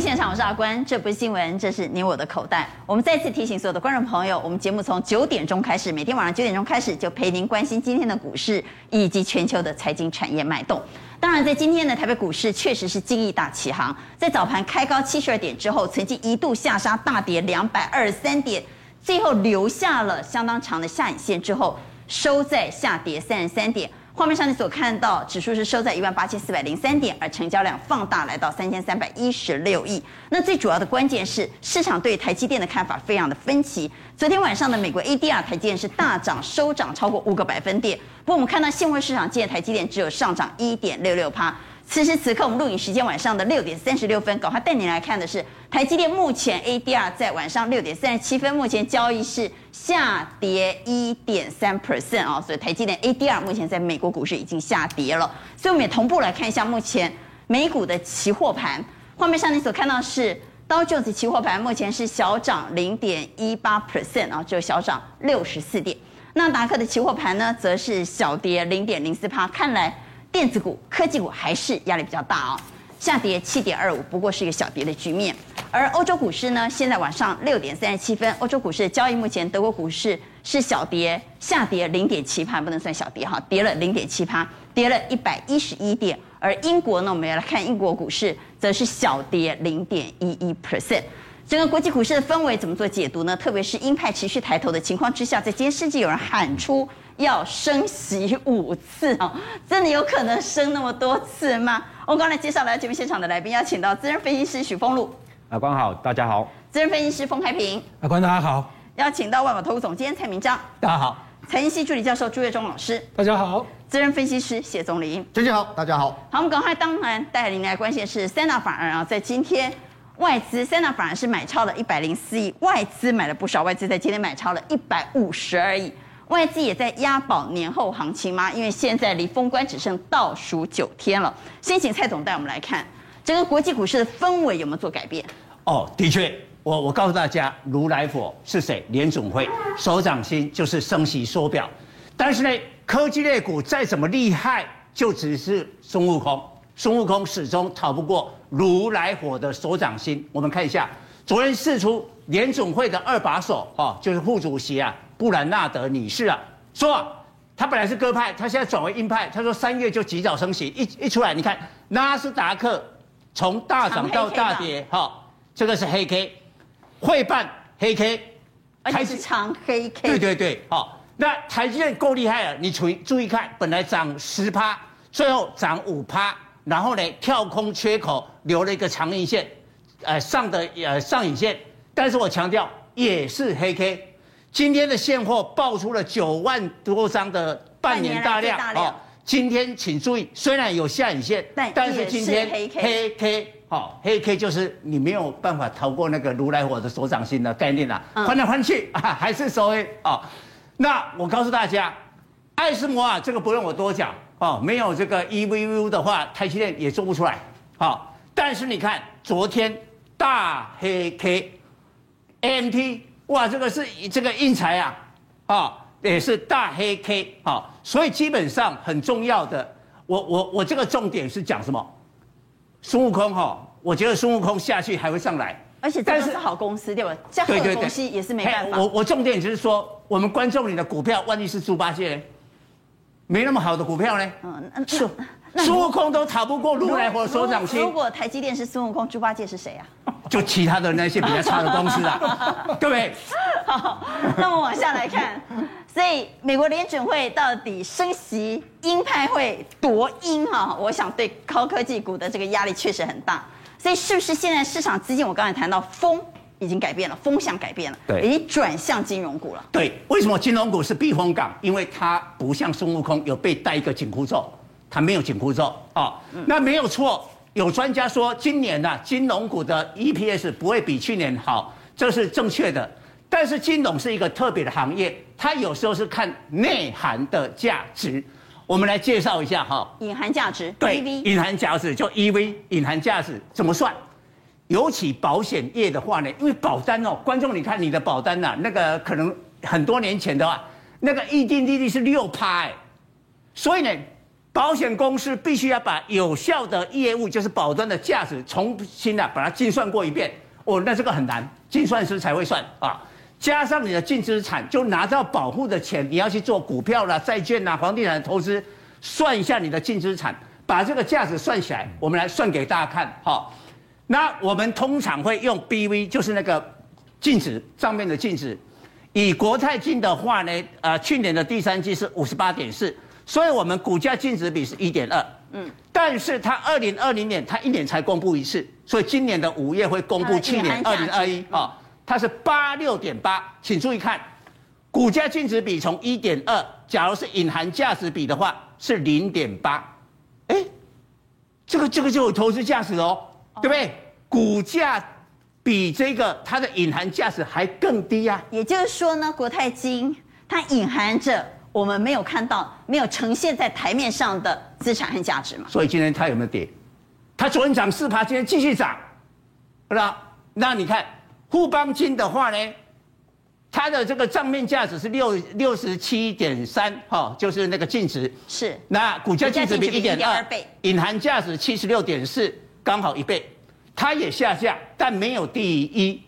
现场，我是阿关。这不是新闻，这是你我的口袋。我们再次提醒所有的观众朋友，我们节目从九点钟开始，每天晚上九点钟开始就陪您关心今天的股市以及全球的财经产业脉动。当然，在今天的台北股市确实是惊异大起航，在早盘开高七十二点之后，曾经一度下杀大跌两百二十三点，最后留下了相当长的下影线之后，收在下跌三十三点。画面上你所看到，指数是收在一万八千四百零三点，而成交量放大来到三千三百一十六亿。那最主要的关键是，市场对台积电的看法非常的分歧。昨天晚上的美国 ADR 台积电是大涨，收涨超过五个百分点。不过我们看到现货市场，借台积电只有上涨一点六六趴。此时此刻，我们录影时间晚上的六点三十六分，赶快带你来看的是台积电目前 ADR 在晚上六点三十七分，目前交易是下跌一点三 percent 啊，所以台积电 ADR 目前在美国股市已经下跌了。所以我们也同步来看一下目前美股的期货盘，画面上你所看到是道琼斯期货盘目前是小涨零点一八 percent 啊，就小涨六十四点。纳达克的期货盘呢，则是小跌零点零四趴，看来。电子股、科技股还是压力比较大哦，下跌七点二五，不过是一个小跌的局面。而欧洲股市呢，现在晚上六点三十七分，欧洲股市的交易目前，德国股市是小跌，下跌零点七趴，不能算小跌哈，跌了零点七趴，跌了一百一十一点。而英国呢，我们要来看英国股市，则是小跌零点一一 percent。整个国际股市的氛围怎么做解读呢？特别是鹰派持续抬头的情况之下，在今天甚至有人喊出要升息五次哦，真的有可能升那么多次吗？我们刚才介绍来节目现场的来宾，邀请到资深分析师许峰路，阿关好，大家好；资深分析师封开平，阿关大家好；邀请到万宝投顾总监蔡明章，大家好；财经系助理教授朱月忠老师，大家好；资深分析师谢宗林，大家好，大家好。好，我们赶快当然带领来关心的是三大法人啊，在今天。外资三大法人是买超了一百零四亿，外资买了不少，外资在今天买超了一百五十二亿，外资也在押宝年后行情吗？因为现在离封关只剩倒数九天了。先请蔡总带我们来看整个国际股市的氛围有没有做改变？哦，的确，我我告诉大家，如来佛是谁？联总会手掌心就是升息缩表，但是呢，科技类股再怎么厉害，就只是孙悟空。孙悟空始终逃不过如来佛的手掌心。我们看一下，昨天释出联总会的二把手，哦，就是副主席啊，布兰纳德女士啊，说啊，他本来是鸽派，他现在转为鹰派。他说三月就及早升息，一一出来，你看纳斯达克从大涨到大跌，哈、哦，这个是黑 K，会办黑 K，而且是长黑 K。对对对，好、哦，那台积电够厉害了，你注注意看，本来涨十趴，最后涨五趴。然后呢，跳空缺口留了一个长阴线，呃上的呃上影线，但是我强调也是黑 K。今天的现货爆出了九万多张的半年大量，哦。今天请注意，虽然有下影线，但，但是今天黑 K，好哦，黑 K 就是你没有办法逃过那个如来佛的手掌心的概念了，翻来翻去啊，还是收 A 哦。那我告诉大家，爱斯摩啊这个不用我多讲。哦，没有这个 EVU 的话，台积电也做不出来。好、哦，但是你看昨天大黑 K，AMT 哇，这个是这个应材啊，啊、哦，也是大黑 K，啊、哦，所以基本上很重要的，我我我这个重点是讲什么？孙悟空哈、哦，我觉得孙悟空下去还会上来，而且这是好公司对吧？这样的东西也是没办法。我我重点就是说，我们观众里的股票万一是猪八戒呢。没那么好的股票呢？嗯，那孙孙悟空都逃不过如来佛手掌心。如果台积电是孙悟空，猪八戒是谁啊？就其他的那些比较差的公司啊，对不对？好，那么往下来看，所以美国联准会到底升息鹰派会夺鹰哈？我想对高科技股的这个压力确实很大。所以是不是现在市场资金，我刚才谈到风。已经改变了，风向改变了，对，已经转向金融股了。对，为什么金融股是避风港？因为它不像孙悟空有被戴一个紧箍咒，它没有紧箍咒啊、哦嗯。那没有错，有专家说今年呢、啊，金融股的 EPS 不会比去年好，这是正确的。但是金融是一个特别的行业，它有时候是看内涵的价值。我们来介绍一下哈，隐含价值，对隐含价值就 EV，隐含价值怎么算？尤其保险业的话呢，因为保单哦，观众你看你的保单呐、啊，那个可能很多年前的话，那个预定利率是六趴哎，所以呢，保险公司必须要把有效的业务，就是保单的价值，重新的把它计算过一遍。哦，那这个很难，计算师才会算啊。加上你的净资产，就拿到保护的钱，你要去做股票啦、债券啦、房地产投资，算一下你的净资产，把这个价值算起来，我们来算给大家看。好，那我们通常会用 BV，就是那个净值账面的净值。以国泰金的话呢，呃，去年的第三季是五十八点四。所以，我们股价净值比是一点二，嗯，但是它二零二零年它一年才公布一次，所以今年的五月会公布去年二零二一啊，它是八六点八，请注意看，股价净值比从一点二，假如是隐含价值比的话是零点八，哎，这个这个就有投资价值哦，对不对？股价比这个它的隐含价值还更低啊，也就是说呢，国泰金它隐含着。我们没有看到，没有呈现在台面上的资产和价值嘛？所以今天它有没有跌？它昨天涨四趴，今天继续涨，是吧？那你看富邦金的话呢，它的这个账面价值是六六十七点三，哈，就是那个净值是。那股价净值比一点二倍，隐含价值七十六点四，刚好一倍，它也下降，但没有第一。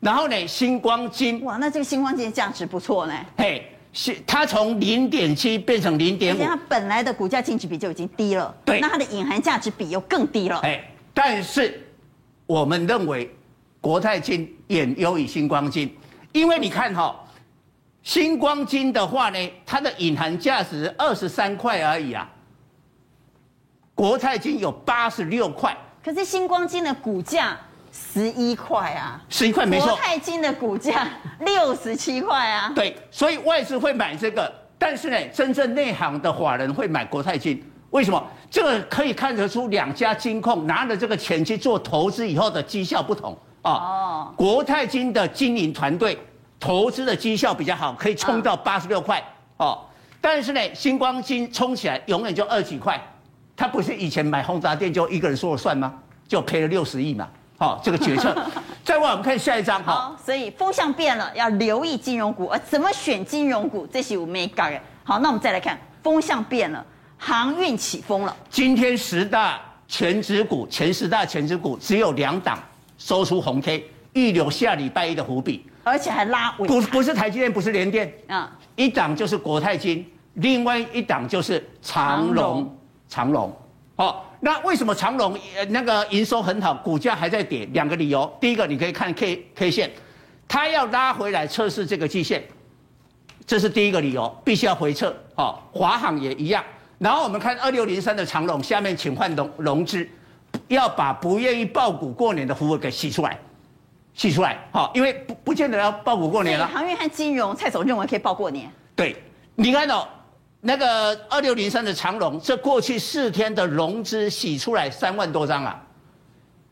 然后呢，星光金，哇，那这个星光金的价值不错呢。嘿。是它从零点七变成零点五，它本来的股价净值比就已经低了，对，那它的隐含价值比又更低了。哎，但是我们认为国泰金远优于星光金，因为你看哈、哦，新光金的话呢，它的隐含价值二十三块而已啊，国泰金有八十六块，可是星光金的股价。十一块啊，十一块没错。国泰金的股价六十七块啊，对，所以外资会买这个，但是呢，真正内行的法人会买国泰金，为什么？这个可以看得出两家金控拿了这个钱去做投资以后的绩效不同啊。哦，国泰金的经营团队投资的绩效比较好，可以冲到八十六块哦。但是呢，星光金冲起来永远就二几块，他不是以前买宏达店就一个人说了算吗？就赔了六十亿嘛。好，这个决策。再往我们看下一张。好，所以风向变了，要留意金融股。而怎么选金融股，这是我们没搞的。好，那我们再来看，风向变了，航运起风了。今天十大全指股，前十大全指股只有两档收出红 K，预留下礼拜一的伏笔，而且还拉尾。不，不是台积电，不是联电，嗯，一档就是国泰金，另外一档就是长荣，长荣。好。那为什么长荣呃那个营收很好，股价还在跌？两个理由，第一个你可以看 K K 线，它要拉回来测试这个季线，这是第一个理由，必须要回撤。好，华航也一样。然后我们看二六零三的长隆，下面请换融融资，要把不愿意爆股过年的服务给洗出来，洗出来。好，因为不不见得要抱股过年了。航运和金融，蔡总认为可以抱过年。对，你看到、哦。那个二六零三的长龙，这过去四天的融资洗出来三万多张啊，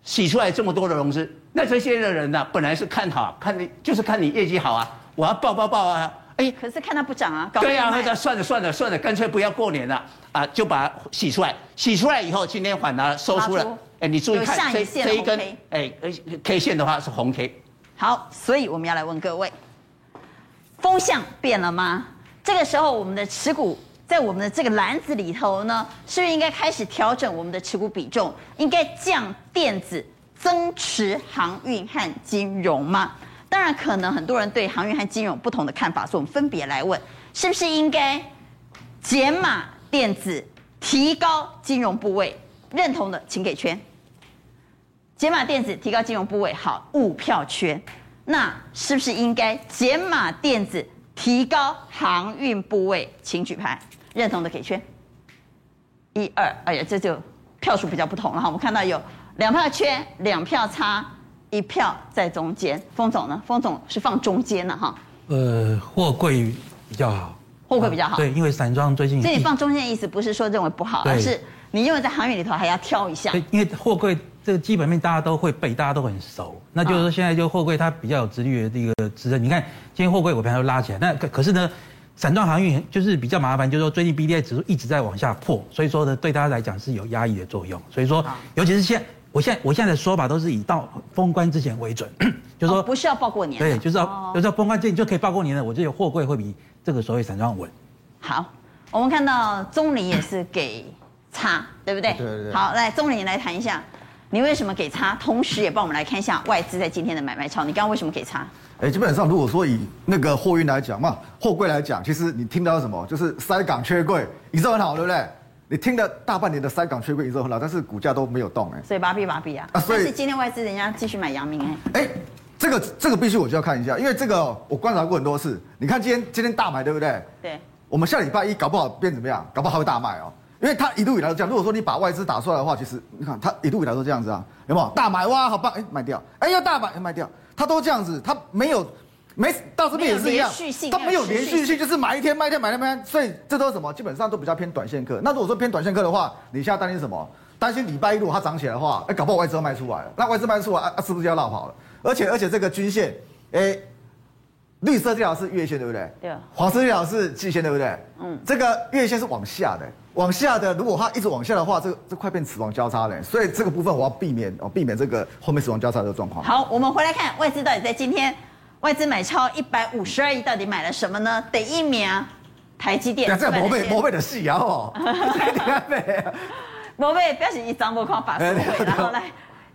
洗出来这么多的融资，那这些的人呢，本来是看好，看你就是看你业绩好啊，我要报报报啊，哎，可是看它不涨啊，对啊，那就算了算了算了，干脆不要过年了啊，就把它洗出来，洗出来以后，今天反而收出了，哎，你注意看这这一根，哎，K 线的话是红 K。好，所以我们要来问各位，风向变了吗？这个时候，我们的持股在我们的这个篮子里头呢，是不是应该开始调整我们的持股比重？应该降电子，增持航运和金融吗？当然，可能很多人对航运和金融有不同的看法，所以我们分别来问：是不是应该减码电子，提高金融部位？认同的请给圈。减码电子，提高金融部位，好，五票圈。那是不是应该减码电子？提高航运部位，请举牌。认同的给圈。一二，哎呀，这就票数比较不同了哈。我们看到有两票圈，两票差，一票在中间。封总呢？封总是放中间的哈。呃，货柜比较好。货柜比较好。对，因为散装最近。这里放中间的意思不是说认为不好，而是你认为在航运里头还要挑一下。对，因为货柜这个基本面大家都会背，大家都很熟。那就是说现在就货柜它比较有殖利率的一个支撑。你看今天货柜我平常都拉起来，那可可是呢？散装航运就是比较麻烦，就是说最近 BDI 指数一直在往下破，所以说呢，对大家来讲是有压抑的作用。所以说，尤其是现，我现在我现在的说法都是以到封关之前为准，就是说不需要报过年，对，就是要就是要封关之前就可以报过年了。我觉得货柜会比这个所谓散装稳。好，我们看到钟林也是给差，对不对？对对对。好，来钟林来谈一下，你为什么给差？同时也帮我们来看一下外资在今天的买卖超，你刚刚为什么给差？哎，基本上如果说以那个货运来讲嘛，货柜来讲，其实你听到什么，就是塞港缺柜，营收很好，对不对？你听了大半年的塞港缺柜一直很好，但是股价都没有动，哎。所以芭比芭比啊。啊，所以今天外资人家继续买阳明，哎。哎。这个这个必须我就要看一下，因为这个我观察过很多次。你看今天今天大买对不对？对。我们下礼拜一搞不好变怎么样？搞不好还会大卖哦，因为它一路以来都这样。如果说你把外资打出来的话，其实你看它一路以来都这样子啊，有没有？大买哇，好棒！哎，卖掉，哎，要大买，哎，卖掉，它都这样子，它没有没到这边也是一样，它没有连续性，就是买一天卖一天买一天卖。所以这都是什么？基本上都比较偏短线客。那如果说偏短线客的话，你现在担心什么？担心礼拜一如果它涨起来的话，哎，搞不好外资都卖出来了。那外资卖出来啊啊，是不是要落跑了？而且而且这个均线，哎，绿色这条是月线对不对？对。黄色这条是季线对不对？嗯。这个月线是往下的，往下的，如果它一直往下的话，这个这快变死亡交叉了。所以这个部分我要避免哦，避免这个后面死亡交叉的状况。好，我们回来看外资到底在今天外资买超一百五十二亿，到底买了什么呢？第一名台积电。这摩贝摩贝的戏啊！哦。你看没？摩贝表示一张不框法式会，然后来。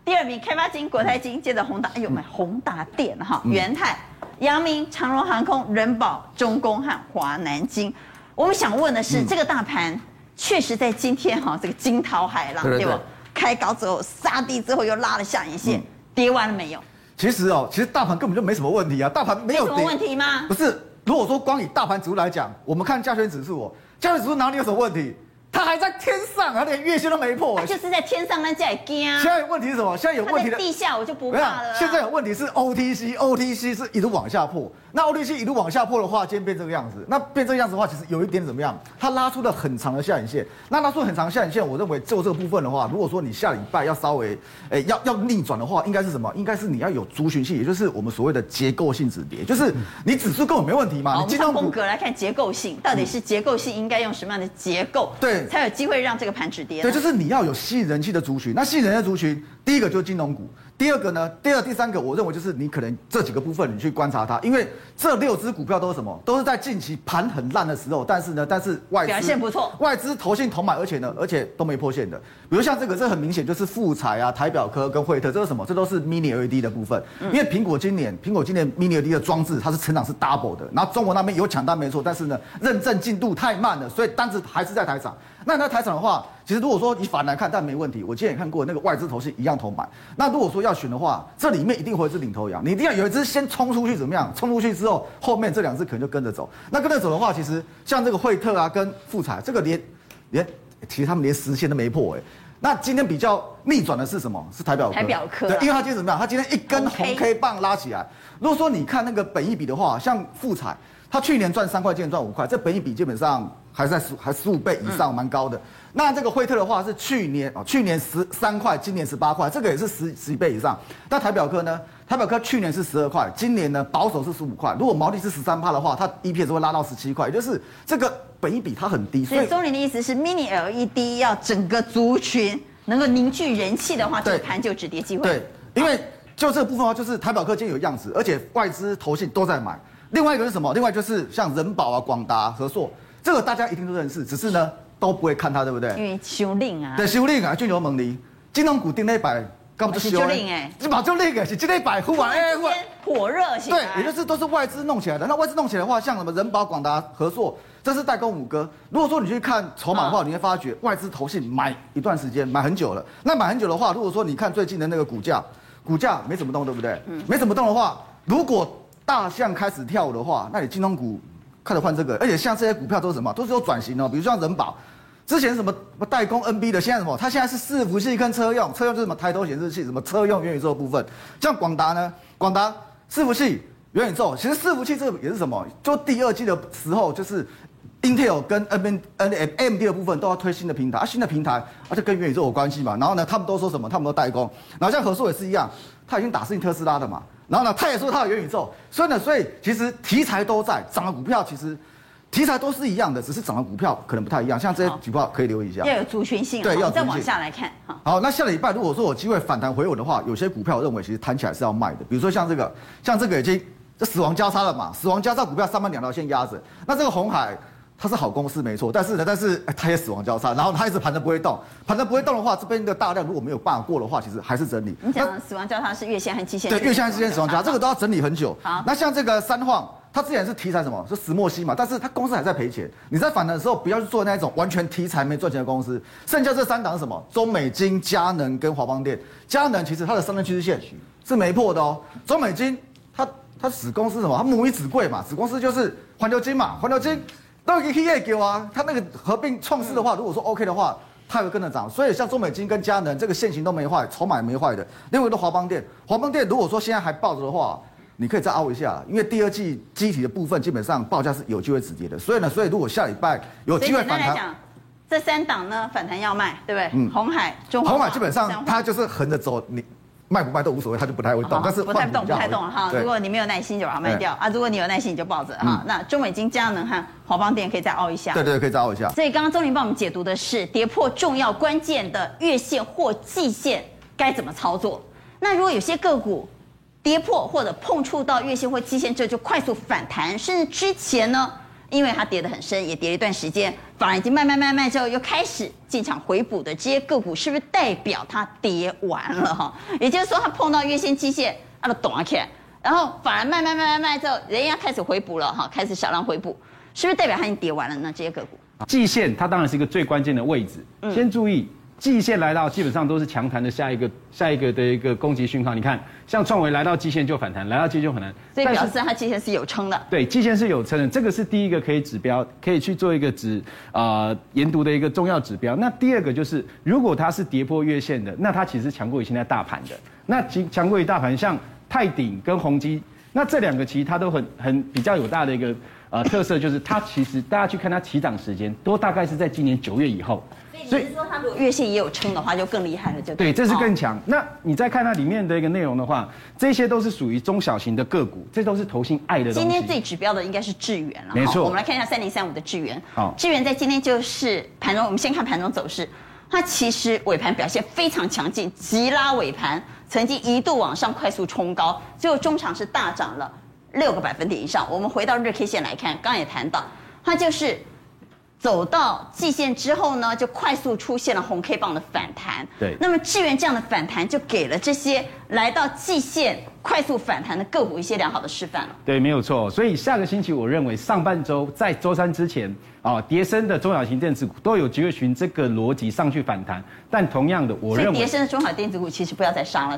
第二名开发金、国泰金，接着宏达，哎呦买宏达电哈，元泰、阳明、长荣航空、人保、中工和华南金。我们想问的是，嗯、这个大盘确实在今天哈，这个惊涛骇浪，对，吧？开高之后杀低之后又拉了下影线，嗯、跌完了没有？其实哦，其实大盘根本就没什么问题啊，大盘没有什么问题吗？不是，如果说光以大盘指数来讲，我们看加权指数哦，加权指数哪里有什么问题？它还在天上，它连月线都没破。就是在天上，那叫惊。现在问题是什么？现在有问题的地下我就不怕了。现在有问题是 OTC，OTC 是一路往下破。那 OTC 一路往下破的话，今天变这个样子。那变这个样子的话，其实有一点怎么样？它拉出了很长的下影线。那拉出很长下影线，我认为就这个部分的话，如果说你下礼拜要稍微，诶，要要逆转的话，应该是什么？应该是你要有族群性，也就是我们所谓的结构性止跌，就是你指数根本没问题嘛。你，我们从风格来看结构性，到底是结构性应该用什么样的结构，对，才有机会让。这个盘止跌，对，就是你要有吸引人气的族群。那吸引人气的族群，第一个就是金融股，第二个呢，第二、第三个，我认为就是你可能这几个部分你去观察它，因为这六只股票都是什么？都是在近期盘很烂的时候，但是呢，但是外资表现不错，外资投信同买，而且呢，而且都没破线的。比如像这个，这很明显就是富彩啊、台表科跟惠特，这是什么？这都是 Mini LED 的部分。因为苹果今年，苹果今年 Mini LED 的装置它是成长是 double 的，然后中国那边有抢单没错，但是呢，认证进度太慢了，所以单子还是在台厂。那在台厂的话，其实如果说你反来看，但没问题。我之前也看过那个外资投信一样投买。那如果说要选的话，这里面一定会是领头羊，你一定要有一只先冲出去，怎么样？冲出去之后，后面这两只可能就跟着走。那跟着走的话，其实像这个惠特啊，跟富彩，这个连连其实他们连实线都没破哎。那今天比较逆转的是什么？是台表科。台表科。对，因为它今天怎么样？它今天一根红 K 棒拉起来。如果说你看那个本益比的话，像富彩，它去年赚三块，今年赚五块，这本益比基本上。还是在十还十五倍以上，蛮高的。那这个惠特的话是去年哦，去年十三块，今年十八块，这个也是十十一倍以上。那台表科呢？台表科去年是十二块，今年呢保守是十五块。如果毛利是十三趴的话，它 EPS 会拉到十七块，也就是这个本益比它很低。所以钟林的意思是，Mini LED 要整个族群能够凝聚人气的话，这个盘就止跌机会。对，因为就这个部分的话，就是台表科今天有样子，而且外资投信都在买。另外一个是什么？另外就是像人保啊、广达、合硕。这个大家一定都认识，只是呢都不会看它，对不对？因为修令啊。对，修令啊，就牛猛力，金融股定那一百，干嘛是修令哎？是把就那个是今天一百，忽然哎，忽然火热起来。对，也就是都是外资弄起来的。那外资弄起来的话，像什么人保、广达、合作，这是代工五哥。如果说你去看筹码的话，你会发觉外资投信买一段时间，买很久了。那买很久的话，如果说你看最近的那个股价，股价没怎么动，对不对？嗯。没怎么动的话，如果大象开始跳舞的话，那你金融股。开始换这个，而且像这些股票都是什么？都是有转型哦。比如像人保，之前什么代工 NB 的，现在什么？它现在是伺服器跟车用，车用就是什么抬头显示器，什么车用元宇宙部分。像广达呢，广达伺服器元宇宙，其实伺服器这个也是什么？就第二季的时候，就是 Intel 跟 N N AMD 的部分都要推新的平台，啊，新的平台而且跟元宇宙有关系嘛。然后呢，他们都说什么？他们都代工。然后像和硕也是一样，他已经打进特斯拉的嘛。然后呢，他也说他有元宇宙，所以呢，所以其实题材都在涨的股票，其实题材都是一样的，只是涨的股票可能不太一样。像这些股票可以留意一下，要有族群性。对，要再往下来看。好，那下礼拜如果说有机会反弹回稳的话，有些股票我认为其实弹起来是要卖的。比如说像这个，像这个已经这死亡交叉了嘛，死亡交叉股票上面两条线压着。那这个红海它是好公司没错，但是呢，但是它也死亡交叉，然后它一直盘着不会动，盘着不会动的话，这边的大量如果没有办法过的话，其实还是整理。你讲死亡交叉是月线和季线？对，月线和季线死亡交叉，这个都要整理很久。好，那像这个三晃，它之前是题材什么？是石墨烯嘛，但是它公司还在赔钱。你在反弹的时候，不要去做那种完全题材没赚钱的公司。剩下这三档是什么？中美金、佳能跟华邦电。佳能其实它的上升趋势线是没破的哦。中美金，它它子公司什么？它母以子贵嘛，子公司就是环球金嘛，环球晶。都给 K 给我啊！他那个合并创世的话，如果说 OK 的话，它会跟着涨。所以像中美金跟佳能这个线型都没坏，筹码也没坏的。另外一个华邦电，华邦电如果说现在还抱着的话，你可以再凹一下，因为第二季机体的部分基本上报价是有机会止跌的。所以呢，所以如果下礼拜有机会反弹，这三档呢反弹要卖，对不对？嗯，鸿海、中华、鸿海基本上它就是横着走，你。卖不卖都无所谓，它就不太会动，但是不太动不太动了哈。如果你没有耐心，就把它卖掉啊；如果你有耐心，你就抱着哈。那中美金、佳能和华邦电可以再凹一下。对对，可以再凹一下。所以刚刚钟林帮我们解读的是跌破重要关键的月线或季线该怎么操作。那如果有些个股跌破或者碰触到月线或季线，这就快速反弹，甚至之前呢？因为它跌得很深，也跌了一段时间，反而已经慢慢慢慢之后又开始进场回补的这些个股，是不是代表它跌完了哈？也就是说，它碰到月线、季线，它都短起来，然后反而慢慢慢慢慢之后，人家开始回补了哈，开始小量回补，是不是代表它已经跌完了呢？这些个股，季线它当然是一个最关键的位置，先注意。季线来到，基本上都是强弹的下一个下一个的一个攻击讯号。你看，像创维来到季线就反弹，来到季线就反弹，所以表示它季线是有撑的。对，季线是有撑的，这个是第一个可以指标，可以去做一个指啊研读的一个重要指标。那第二个就是，如果它是跌破月线的，那它其实强过于现在大盘的。那强强过于大盘，像泰鼎跟宏基，那这两个其实它都很很比较有大的一个呃特色，就是它其实大家去看它起涨时间，都大概是在今年九月以后。所以说，它如果月线也有撑的话，就更厉害了，就对。对，这是更强。哦、那你再看它里面的一个内容的话，这些都是属于中小型的个股，这都是投信爱的东西。今天最指标的应该是智源了，没错。我们来看一下三零三五的智源。好，智源在今天就是盘中，我们先看盘中走势，它其实尾盘表现非常强劲，急拉尾盘，曾经一度往上快速冲高，最后中场是大涨了六个百分点以上。我们回到日 K 线来看，刚刚也谈到，它就是。走到季线之后呢，就快速出现了红 K 棒的反弹。对，那么智源这样的反弹，就给了这些来到季线快速反弹的个股一些良好的示范了。对，没有错。所以下个星期，我认为上半周在周三之前啊，叠升的中小型电子股都有机会循这个逻辑上去反弹。但同样的，我认为叠升的中小电子股其实不要再杀了。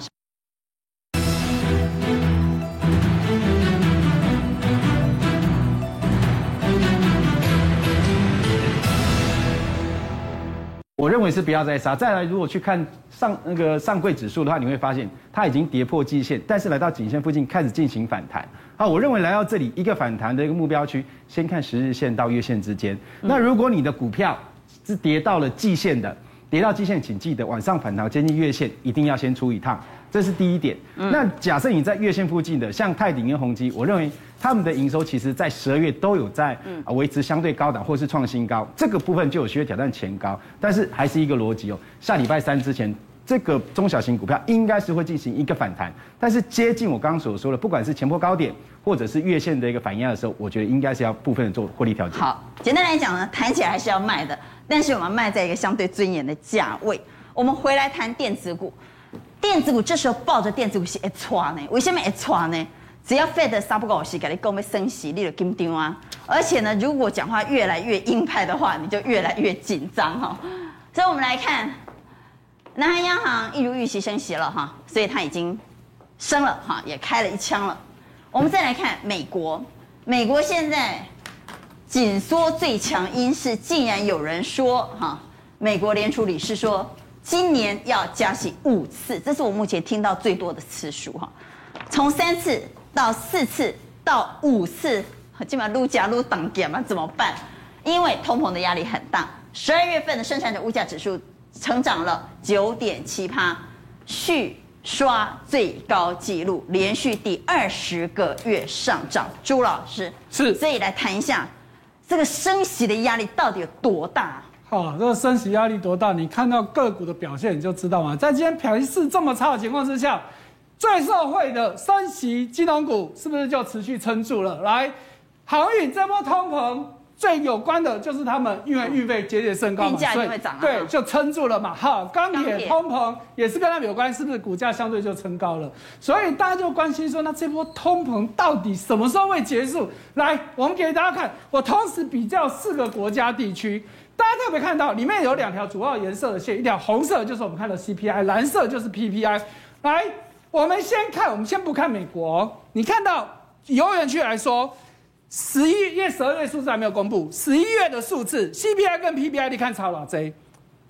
我认为是不要再杀。再来，如果去看上那个上柜指数的话，你会发现它已经跌破季线，但是来到颈线附近开始进行反弹。好，我认为来到这里一个反弹的一个目标区，先看十日线到月线之间。那如果你的股票是跌到了季线的，跌到季线，请记得往上反弹接近月线，一定要先出一趟。这是第一点。那假设你在月线附近的，像泰鼎跟宏基，我认为。他们的营收其实，在十二月都有在啊维持相对高档，或是创新高，这个部分就有需要挑战前高。但是还是一个逻辑哦，下礼拜三之前，这个中小型股票应该是会进行一个反弹。但是接近我刚刚所说的，不管是前波高点，或者是月线的一个反压的时候，我觉得应该是要部分的做获利调节。好，简单来讲呢，谈起来还是要卖的，但是我们卖在一个相对尊严的价位。我们回来谈电子股，电子股这时候抱着电子股是会错呢？为什么会错呢？只要 Fed 三不五时给你讲要升息，你就紧张啊！而且呢，如果讲话越来越鹰派的话，你就越来越紧张哈。所以，我们来看，南韩央行一如预期升息了哈，所以它已经升了哈，也开了一枪了。我们再来看美国，美国现在紧缩最强因是，竟然有人说哈，美国联储理事说今年要加息五次，这是我目前听到最多的次数哈，从三次。到四次到五次，基本上撸加撸挡点嘛，怎么办？因为通膨的压力很大。十二月份的生产者物价指数成长了九点七趴，续刷最高纪录，连续第二十个月上涨。朱老师是，所以来谈一下这个升息的压力到底有多大？好，这个升息压力多大？你看到个股的表现你就知道嘛。在今天盘势这么差的情况之下。最受惠的升息金融股是不是就持续撑住了？来，航运这波通膨最有关的就是他们，因为运费节节升高嘛，运价就会涨啊，对，就撑住了嘛。好，钢铁钢铁通膨也是跟他们有关，是不是股价相对就撑高了？所以大家就关心说，那这波通膨到底什么时候会结束？来，我们给大家看，我同时比较四个国家地区，大家特别看到里面有两条主要颜色的线，一条红色就是我们看的 CPI，蓝色就是 PPI。来，我们先看，我们先不看美国，你看到油元区来说。十一月、十二月数字还没有公布，十一月的数字 CPI 跟 PPI，你看差了这，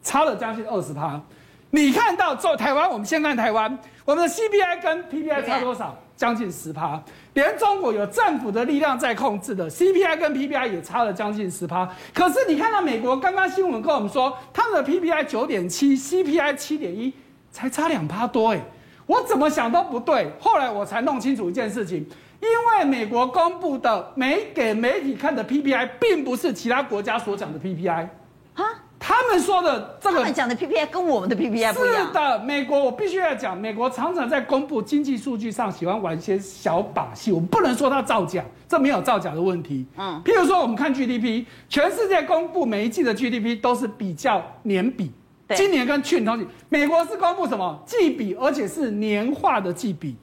差了将近二十趴。你看到做台湾，我们先看台湾，我们的 CPI 跟 PPI 差多少？将近十趴。连中国有政府的力量在控制的 CPI 跟 PPI 也差了将近十趴。可是你看到美国刚刚新闻跟我们说，他们的 PPI 九点七，CPI 七点一，才差两趴多哎，我怎么想都不对。后来我才弄清楚一件事情。因为美国公布的没给媒体看的 PPI，并不是其他国家所讲的 PPI，啊，他们说的这个，他们讲的 PPI 跟我们的 PPI 不一样。是的，美国我必须要讲，美国常常在公布经济数据上喜欢玩一些小把戏，我们不能说它造假，这没有造假的问题。嗯，譬如说我们看 GDP，全世界公布每一季的 GDP 都是比较年比，今年跟去年同期，美国是公布什么季比，而且是年化的季比。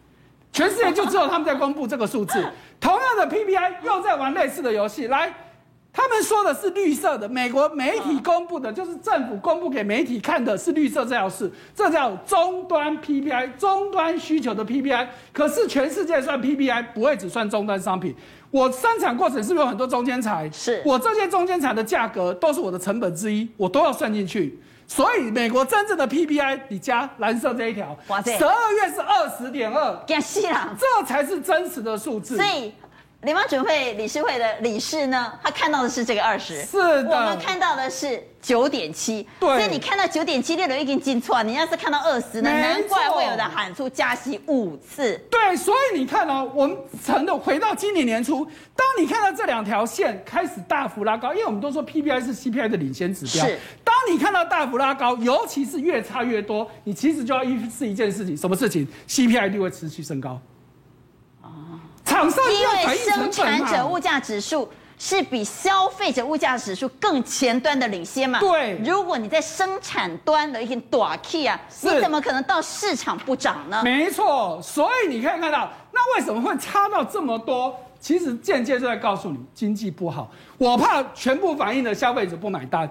全世界就只有他们在公布这个数字，同样的 PPI 又在玩类似的游戏。来，他们说的是绿色的，美国媒体公布的就是政府公布给媒体看的是绿色这条是，这叫终端 PPI，终端需求的 PPI。可是全世界算 PPI 不会只算终端商品，我生产过程是不是有很多中间材？是我这些中间材的价格都是我的成本之一，我都要算进去。所以美国真正的 PPI，你加蓝色这一条，十二月是二十点二，这才是真实的数字。所以。联邦准会理事会的理事呢，他看到的是这个二十，是的，我们看到的是九点七，对，所以你看到九点七，六人已经进错，你要是看到二十呢，难怪会有人喊出加息五次。对，所以你看哦，我们承的回到今年年初，当你看到这两条线开始大幅拉高，因为我们都说 PPI 是 CPI 的领先指标，是，当你看到大幅拉高，尤其是越差越多，你其实就要预示一件事情，什么事情？CPI 一定会持续升高。因为生产者物价指数是比消费者物价指数更前端的领先嘛？对。如果你在生产端的一点短 key 啊，你怎么可能到市场不涨呢？没错。所以你可以看到，那为什么会差到这么多？其实间接就在告诉你，经济不好。我怕全部反映的消费者不买单。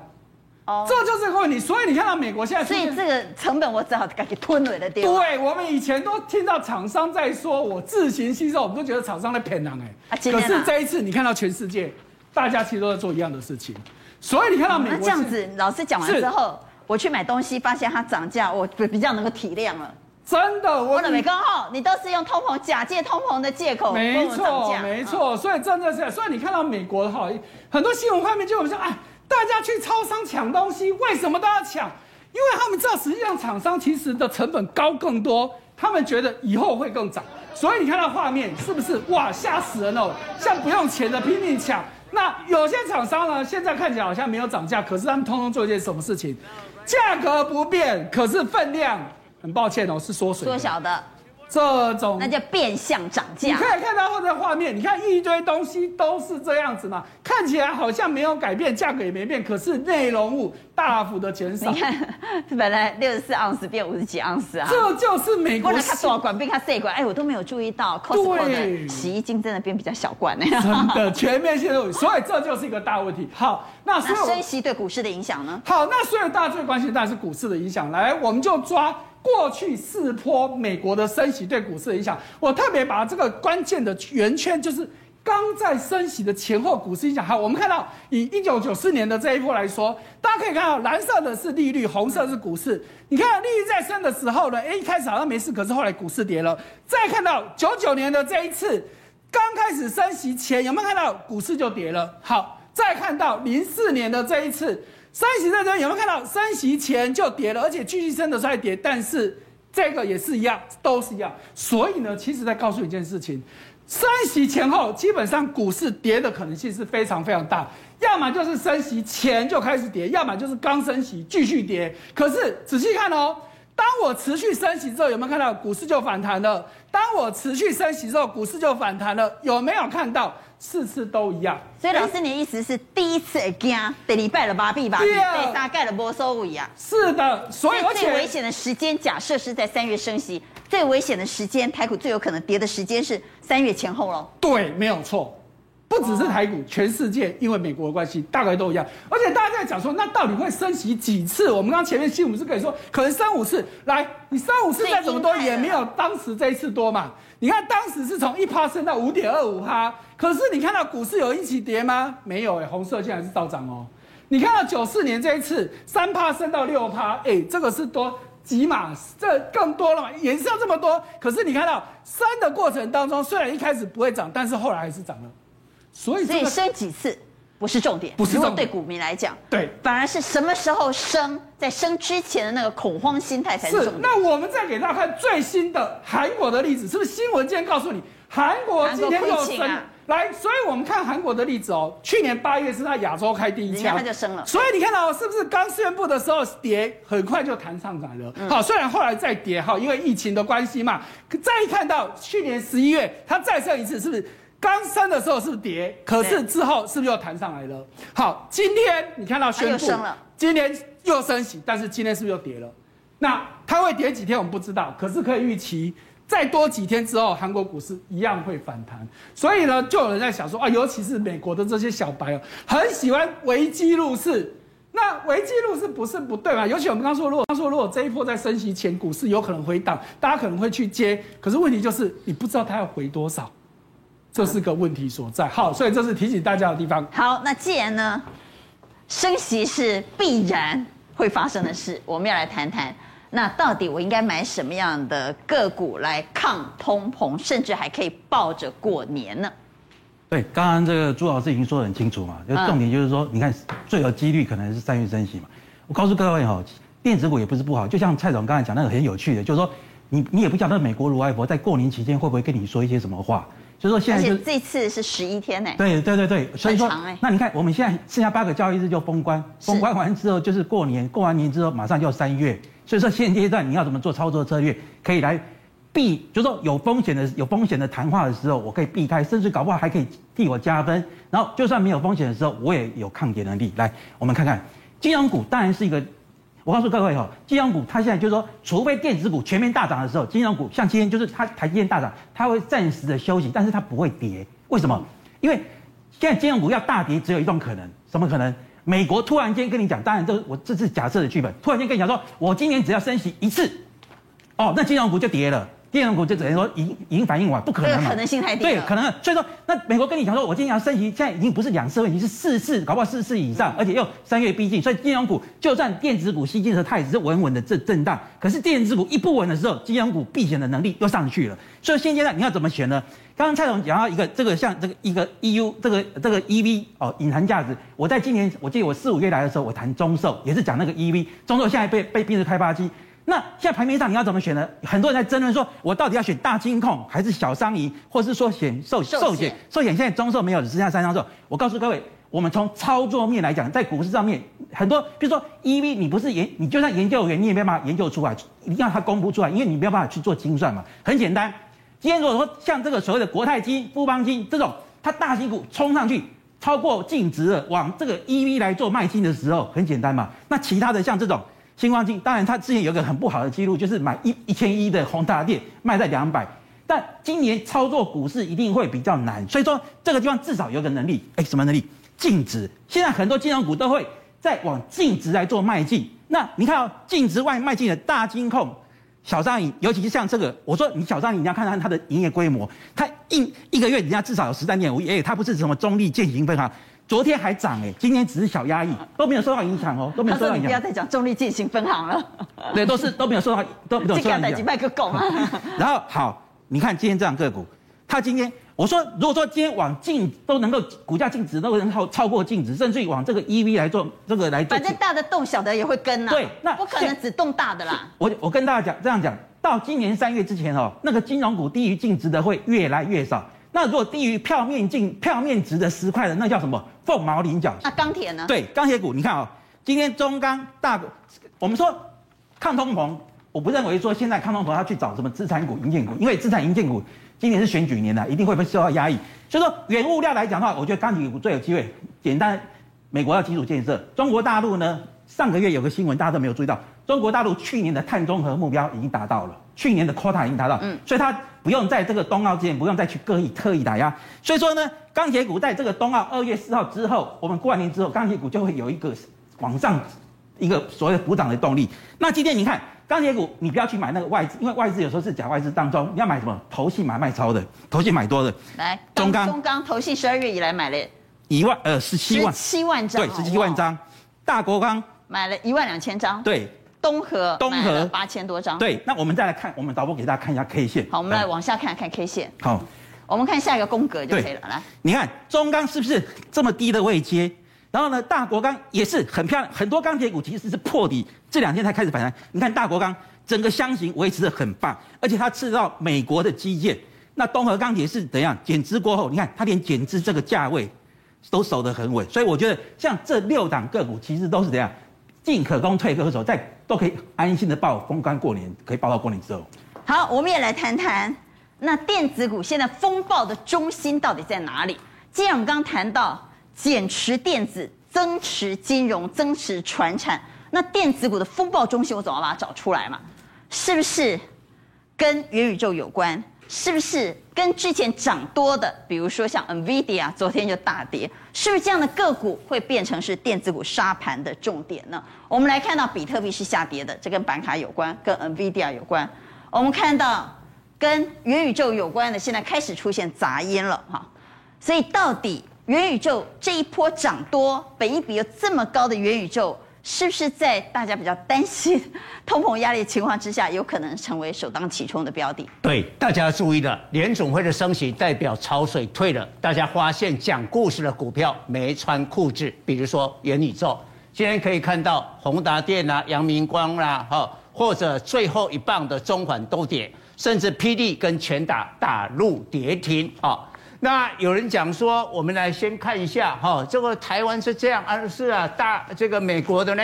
哦，这就是个问题，所以你看到美国现在，所以这个成本我只好赶紧吞了的。对，我们以前都听到厂商在说我自行吸收，我们都觉得厂商在骗人哎。啊，可是这一次你看到全世界，大家其实都在做一样的事情，所以你看到美国、这样子，老师讲完之后，我去买东西，发现它涨价，我比较能够体谅了。真的，我的美刚好，你都是用通膨假借通膨的借口，没错，没错。所以真的是，所以你看到美国哈，很多新闻画面就好像哎。大家去超商抢东西，为什么都要抢？因为他们知道，实际上厂商其实的成本高更多，他们觉得以后会更涨。所以你看到画面是不是哇，吓死人哦？像不用钱的拼命抢。那有些厂商呢，现在看起来好像没有涨价，可是他们通通做一件什么事情？价格不变，可是分量很抱歉哦，是缩水、缩小的。这种那叫变相涨价。你可以看到后的画面，你看一堆东西都是这样子嘛，看起来好像没有改变，价格也没变，可是内容物大幅的减少。你看，本来六十四盎司变五十几盎司啊。这就是美国。它多少管变它细管，哎，我都没有注意到。Costco 的洗衣精真的变比较小罐呢。真的全面性的，所以这就是一个大问题。好，那所以升息对股市的影响呢？好，那所以大家最关心当然是股市的影响。来，我们就抓。过去四波美国的升息对股市的影响，我特别把这个关键的圆圈，就是刚在升息的前后股市影响。好，我们看到以一九九四年的这一波来说，大家可以看到蓝色的是利率，红色是股市。你看利率在升的时候呢，哎，一开始好像没事，可是后来股市跌了。再看到九九年的这一次，刚开始升息前有没有看到股市就跌了？好，再看到零四年的这一次。升息在这有没有看到？升息前就跌了，而且继续升的时候还跌，但是这个也是一样，都是一样。所以呢，其实在告诉一件事情：升息前后基本上股市跌的可能性是非常非常大，要么就是升息前就开始跌，要么就是刚升息继续跌。可是仔细看哦，当我持续升息之后，有没有看到股市就反弹了？当我持续升息之后，股市就反弹了，有没有看到？次次都一样。所以老师，你的意思是第一次会惊，第二拜了麻痹吧？被大概的波收尾啊。是的，所以而且最危险的时间，假设是在三月升息，最危险的时间，台股最有可能跌的时间是三月前后喽。对，没有错。不只是台股，全世界因为美国的关系，大概都一样。而且大家在讲说，那到底会升息几次？我们刚前面新闻是可以说，可能三五次。来，你三五次再怎么多，也没有当时这一次多嘛。你看当时是从一趴升到五点二五趴，可是你看到股市有一起跌吗？没有哎，红色线还是照涨哦。你看到九四年这一次三趴升到六趴，哎，这个是多几码，这更多了嘛，也是要这么多。可是你看到升的过程当中，虽然一开始不会涨，但是后来还是涨了。所以，所以升几次不是重点，不是重点。对股民来讲，对，反而是什么时候升，在升之前的那个恐慌心态才是重点。是，那我们再给大家看最新的韩国的例子，是不是新闻今天告诉你，韩国今天又升？啊、来，所以我们看韩国的例子哦，去年八月是他亚洲开第一枪，他就升了。所以你看到是不是刚宣布的时候跌，很快就弹上来了？嗯、好，虽然后来再跌，哈，因为疫情的关系嘛。再一看到去年十一月，它再升一次，是不是？刚升的时候是跌？可是之后是不是又弹上来了？好，今天你看到宣布，今天又升息，但是今天是不是又跌了？那它会跌几天我们不知道，可是可以预期再多几天之后，韩国股市一样会反弹。所以呢，就有人在想说啊，尤其是美国的这些小白哦，很喜欢危机入市。那危机入市不是不对嘛？尤其我们刚说，如果刚说如果这一波在升息前，股市有可能回档，大家可能会去接。可是问题就是你不知道它要回多少。这是个问题所在。好，所以这是提醒大家的地方。好，那既然呢，升息是必然会发生的事，我们要来谈谈，那到底我应该买什么样的个股来抗通膨，甚至还可以抱着过年呢？对，刚刚这个朱老师已经说得很清楚嘛，就重点就是说，你看最有几率可能是三月升息嘛。我告诉各位哈，电子股也不是不好，就像蔡总刚才讲那个很有趣的，就是说你你也不晓得美国卢外婆在过年期间会不会跟你说一些什么话。就是说现在就这次是十一天呢。对对对对，所以说，那你看我们现在剩下八个交易日就封关，封关完之后就是过年，过完年之后马上就三月，所以说现阶段你要怎么做操作策略，可以来避，就是说有风险的有风险的谈话的时候，我可以避开，甚至搞不好还可以替我加分。然后就算没有风险的时候，我也有抗跌能力。来，我们看看金融股，当然是一个。我告诉各位哈，金融股它现在就是说，除非电子股全面大涨的时候，金融股像今天就是它台积电大涨，它会暂时的休息，但是它不会跌。为什么？因为现在金融股要大跌，只有一种可能，什么可能？美国突然间跟你讲，当然这我这是假设的剧本，突然间跟你讲说，我今年只要升息一次，哦，那金融股就跌了。电融股就只能说已经已经反应完，不可能嘛？可能性太低。对，可能。所以说，那美国跟你讲说，我今年要升息，现在已经不是两次问题，是四次，搞不好四次以上，而且又三月逼近，所以金融股就算电子股吸金的时候，它也是稳稳的震震荡。可是电子股一不稳的时候，金融股避险的能力又上去了。所以现阶段你要怎么选呢？刚刚蔡总讲到一个这个像这个一个 EU 这个这个 EV 哦，隐含价值。我在今年我记得我四五月来的时候，我谈中寿也是讲那个 EV，中寿现在被被逼着开发机。那现在盘面上你要怎么选呢？很多人在争论说，我到底要选大金控还是小商银，或是说选寿寿险？寿险现在中寿没有，只剩下三张寿。我告诉各位，我们从操作面来讲，在股市上面很多，比如说 EV，你不是研，你就算研究员，你也没办法研究出来，一定要它公布出来，因为你没有办法去做精算嘛。很简单，今天如果说像这个所谓的国泰金、富邦金这种，它大型股冲上去超过净值了，往这个 EV 来做卖进的时候，很简单嘛。那其他的像这种。新光金当然，它之前有个很不好的记录，就是买一一千一的宏达电卖在两百，但今年操作股市一定会比较难，所以说这个地方至少有个能力，哎，什么能力？净值。现在很多金融股都会在往净值来做迈进。那你看哦净值外迈进的大金控、小商银，尤其是像这个，我说你小商银，你要看看它的营业规模，它一一个月人家至少有十三点五亿，它不是什么中立建行分行。昨天还涨哎，今天只是小压抑，都没有受到影响哦，都没有受到影响。不要再讲中立进行分行了。对，都是都没有受到，都没有受到影响。卖个狗啊！然后好，你看今天这样个股，它今天我说，如果说今天往净都能够股价净值都能够超过净值，甚至于往这个 EV 来做这个来做，反正大的动小的也会跟呐。对，那不可能只动大的啦。我我跟大家讲这样讲，到今年三月之前哦，那个金融股低于净值的会越来越少。那如果低于票面净票面值的十块的，那叫什么？凤毛麟角。那钢铁呢？对，钢铁股，你看哦，今天中钢大，我们说抗通膨，我不认为说现在抗通膨要去找什么资产股、银建股，因为资产银建股今年是选举年的，一定会被受到压抑。所以说原物料来讲的话，我觉得钢铁股最有机会。简单，美国要基础建设，中国大陆呢，上个月有个新闻大家都没有注意到，中国大陆去年的碳中和目标已经达到了，去年的 quota 已经达到，嗯，所以它不用在这个冬奥之前不用再去刻意特意打压。所以说呢，钢铁股在这个冬奥二月四号之后，我们过完年之后，钢铁股就会有一个往上一个所谓的补涨的动力。那今天你看。钢铁股，你不要去买那个外资，因为外资有时候是假外资当中，你要买什么？投信买卖超的，投信买多的。来，中钢，中钢投信十二月以来买了一万呃十七万，十七万张，对，十七万张。大国钢买了一万两千张，对。东和东和八千多张，对。那我们再来看，我们导播给大家看一下 K 线。好，我们来往下看看 K 线。好，我们看下一个宫格就可以了。来，你看中钢是不是这么低的位阶？然后呢，大国钢也是很漂亮，很多钢铁股其实是破底，这两天才开始反弹。你看大国钢。整个箱型维持的很棒，而且它吃到美国的基建。那东和钢铁是怎样减资过后？你看它连减资这个价位都守得很稳，所以我觉得像这六档个股其实都是怎样进可攻退可守，在都可以安心的抱封关过年，可以抱到过年之后。好，我们也来谈谈那电子股现在风暴的中心到底在哪里？既然我们刚刚谈到减持电子、增持金融、增持传产，那电子股的风暴中心，我总要把它找出来嘛。是不是跟元宇宙有关？是不是跟之前涨多的，比如说像 NVIDIA 昨天就大跌，是不是这样的个股会变成是电子股杀盘的重点呢？我们来看到比特币是下跌的，这跟板卡有关，跟 NVIDIA 有关。我们看到跟元宇宙有关的，现在开始出现杂音了哈。所以到底元宇宙这一波涨多，本一比有这么高的元宇宙？是不是在大家比较担心通膨压力情况之下，有可能成为首当其冲的标的？对，大家要注意了，联总会的升息代表潮水退了。大家发现讲故事的股票没穿裤子，比如说元宇宙，今天可以看到宏达电啊、阳明光啦，哈，或者最后一棒的中环都跌，甚至霹雳跟全打打入跌停啊。那有人讲说，我们来先看一下哈，这个台湾是这样啊，是啊，大这个美国的呢，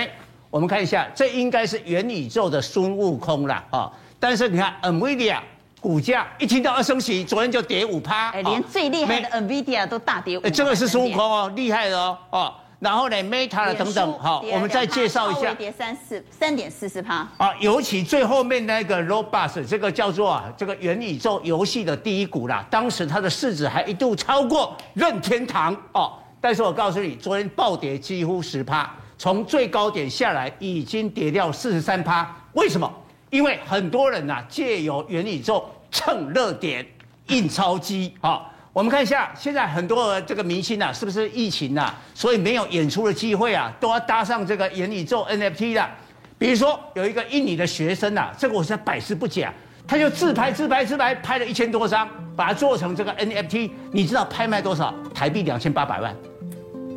我们看一下，这应该是元宇宙的孙悟空了啊。但是你看，NVIDIA 股价一听到要升息，昨天就跌五趴，哎，连最厉害的 NVIDIA 都大跌这个是孙悟空哦，厉害的哦，哦。然后呢，Meta 等等，好，我们再介绍一下，跌三四三点四四趴啊，尤其最后面那个 Robust 这个叫做啊，这个元宇宙游戏的第一股啦，当时它的市值还一度超过任天堂哦。但是我告诉你，昨天暴跌几乎十趴，从最高点下来已经跌掉四十三趴。为什么？因为很多人呐、啊，借由元宇宙蹭热点，印钞机啊。我们看一下，现在很多这个明星啊，是不是疫情啊，所以没有演出的机会啊，都要搭上这个元宇宙 NFT 的。比如说有一个印尼的学生啊，这个我是百思不假，他就自拍自拍自拍，拍了一千多张，把它做成这个 NFT。你知道拍卖多少？台币两千八百万。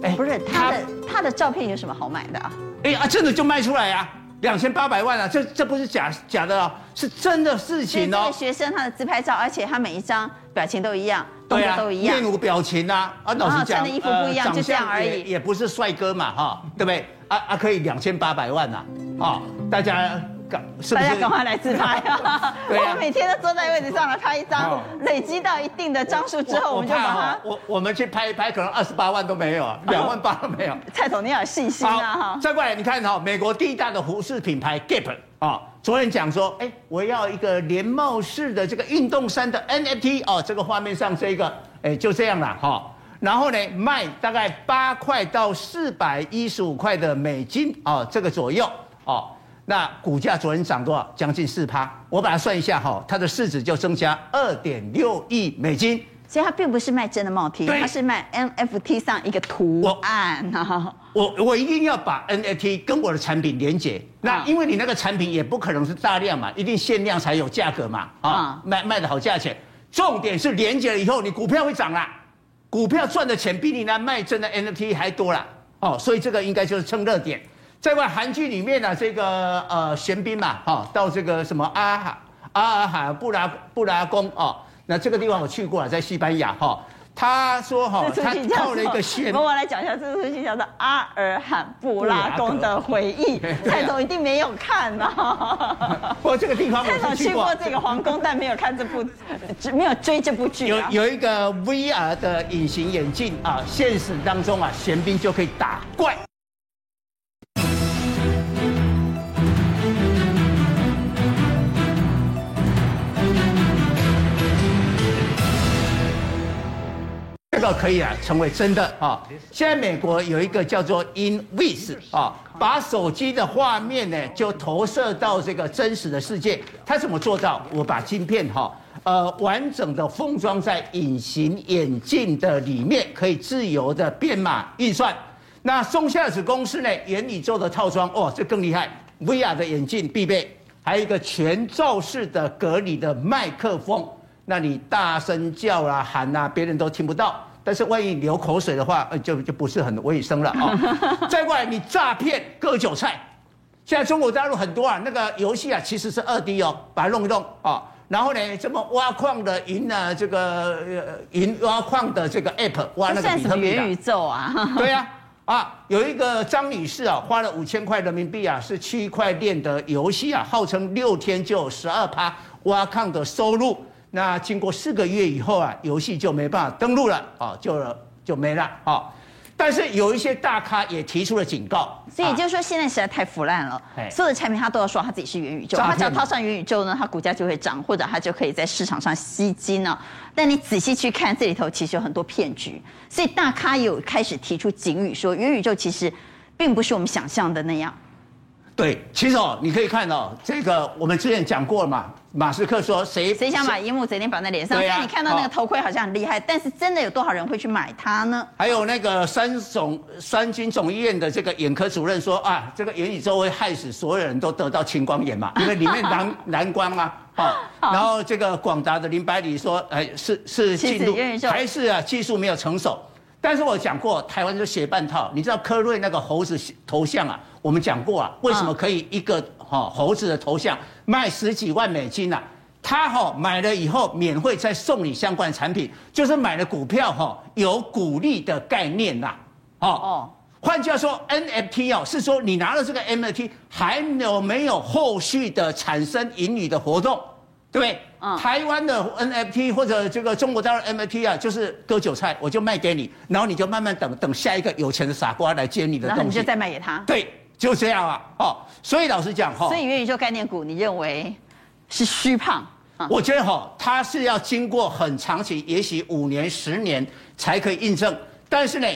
哎，不是他的他的照片有什么好买的啊？哎啊，真的就卖出来呀、啊。两千八百万啊，这这不是假假的哦，是真的事情哦。这个学生他的自拍照，而且他每一张表情都一样，动作都一样，面无表情啊，啊，老实讲，穿的衣服不一样，就这样而已，也不是帅哥嘛，哈，对不对？啊啊，可以两千八百万呐，啊，大家。是是大家赶快来自拍 啊！我每天都坐在位置上来拍一张，累积到一定的张数之后，我，我们就把它。我我们去拍一拍，可能二十八万都没有，两万八都没有。蔡总，你要有信心啊！哈，再过来，你看哈，美国第一大的服饰品牌 Gap 啊，昨天讲说，哎，我要一个连帽式的这个运动衫的 NFT 哦，这个画面上这个，哎，就这样了哈。然后呢，卖大概八块到四百一十五块的美金哦，这个左右哦。那股价昨天涨多少？将近四趴。我把它算一下哈，它的市值就增加二点六亿美金。所以它并不是卖真的帽 T，它是卖 NFT 上一个图案。我我我一定要把 NFT 跟我的产品连接。那因为你那个产品也不可能是大量嘛，一定限量才有价格嘛。啊，卖卖的好价钱。重点是连接了以后，你股票会涨啦。股票赚的钱比你那卖真的 NFT 还多啦。哦，所以这个应该就是蹭热点。在外韩剧里面呢、啊，这个呃玄彬嘛，哈，到这个什么阿阿尔海布拉布拉宫哦，那这个地方我去过了，在西班牙哈。他说哈，他套了一个线。我我来讲一下，这出戏叫做《阿尔罕布拉宫的回忆》。蔡总一定没有看呐。不过这个地方蔡总去过这个皇宫，但没有看这部，没有追这部剧。有有一个 VR 的隐形眼镜啊，现实当中啊，玄彬就可以打怪。这个可以啊，成为真的啊！现在美国有一个叫做 InVis 啊，把手机的画面呢就投射到这个真实的世界。它怎么做到？我把晶片哈呃完整的封装在隐形眼镜的里面，可以自由的编码运算。那松下子公司呢，元宇宙的套装哦，这更厉害，VR 的眼镜必备，还有一个全罩式的隔离的麦克风。那你大声叫啊喊啊，别人都听不到。但是万一流口水的话，呃，就就不是很卫生了啊。再过来，你诈骗割韭菜。现在中国大陆很多啊，那个游戏啊，其实是二 D 哦，把它弄一弄啊。然后呢，这么挖矿的云啊，这个银挖矿的这个 app 挖那个比特币元宇宙啊。对呀，啊，有一个张女士啊，花了五千块人民币啊，是区块链的游戏啊，号称六天就有十二趴挖矿的收入。那经过四个月以后啊，游戏就没办法登录了啊，就就没了啊。但是有一些大咖也提出了警告，所以就是说现在实在太腐烂了，所有的产品他都要说他自己是元宇宙，他只要套上元宇宙呢，他股价就会涨，或者他就可以在市场上吸金呢。但你仔细去看这里头，其实有很多骗局，所以大咖有开始提出警语，说元宇宙其实并不是我们想象的那样。对，其实哦，你可以看到、哦、这个，我们之前讲过了嘛。马斯克说谁：“谁谁想把荧幕整天绑在脸上？”所以、啊、你看到那个头盔好像很厉害，哦、但是真的有多少人会去买它呢？还有那个三总三军总医院的这个眼科主任说：“啊，这个眼宇宙会害死所有人都得到青光眼嘛，因为里面蓝蓝光啊。哦 ”然后这个广达的林百里说：“哎，是是进入还是啊技术没有成熟？”但是我讲过，台湾就写半套。你知道科瑞那个猴子头像啊？我们讲过啊，为什么可以一个哈猴子的头像卖十几万美金呐、啊？他哈买了以后免费再送你相关产品，就是买了股票哈有股利的概念呐。哦，换句话说，NFT 哦是说你拿了这个 NFT 还有没有后续的产生盈余的活动？对不对？嗯、台湾的 NFT 或者这个中国大陆 NFT 啊，就是割韭菜，我就卖给你，然后你就慢慢等等下一个有钱的傻瓜来接你的东西，然后你就再卖给他。对，就这样啊。哦，所以老实讲哈，所以元宇宙概念股，你认为是虚胖？嗯、我觉得哈，它是要经过很长期，也许五年、十年才可以印证，但是呢，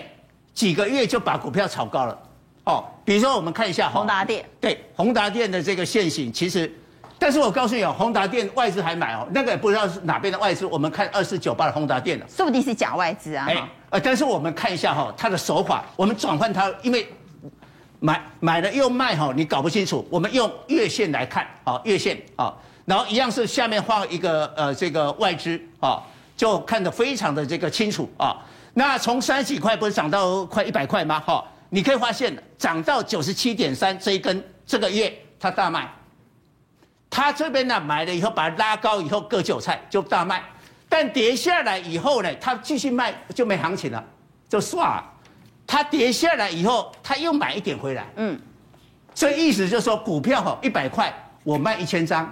几个月就把股票炒高了。哦，比如说我们看一下宏达电，对，宏达电的这个线型其实。但是我告诉你哦，宏达电外资还买哦，那个也不知道是哪边的外资。我们看二四九八的宏达电了，说不定是假外资啊。哎，呃，但是我们看一下哈，它的手法，我们转换它，因为买买了又卖哈，你搞不清楚。我们用月线来看啊，月线啊，然后一样是下面画一个呃这个外资啊，就看得非常的这个清楚啊。那从三十几块不是涨到快一百块吗？哈，你可以发现涨到九十七点三这一根，这个月它大卖。它这边呢买了以后，把它拉高以后割韭菜就大卖，但跌下来以后呢，它继续卖就没行情了，就算了。他跌下来以后，他又买一点回来，嗯，所以意思就是说，股票哈一百块我卖一千张，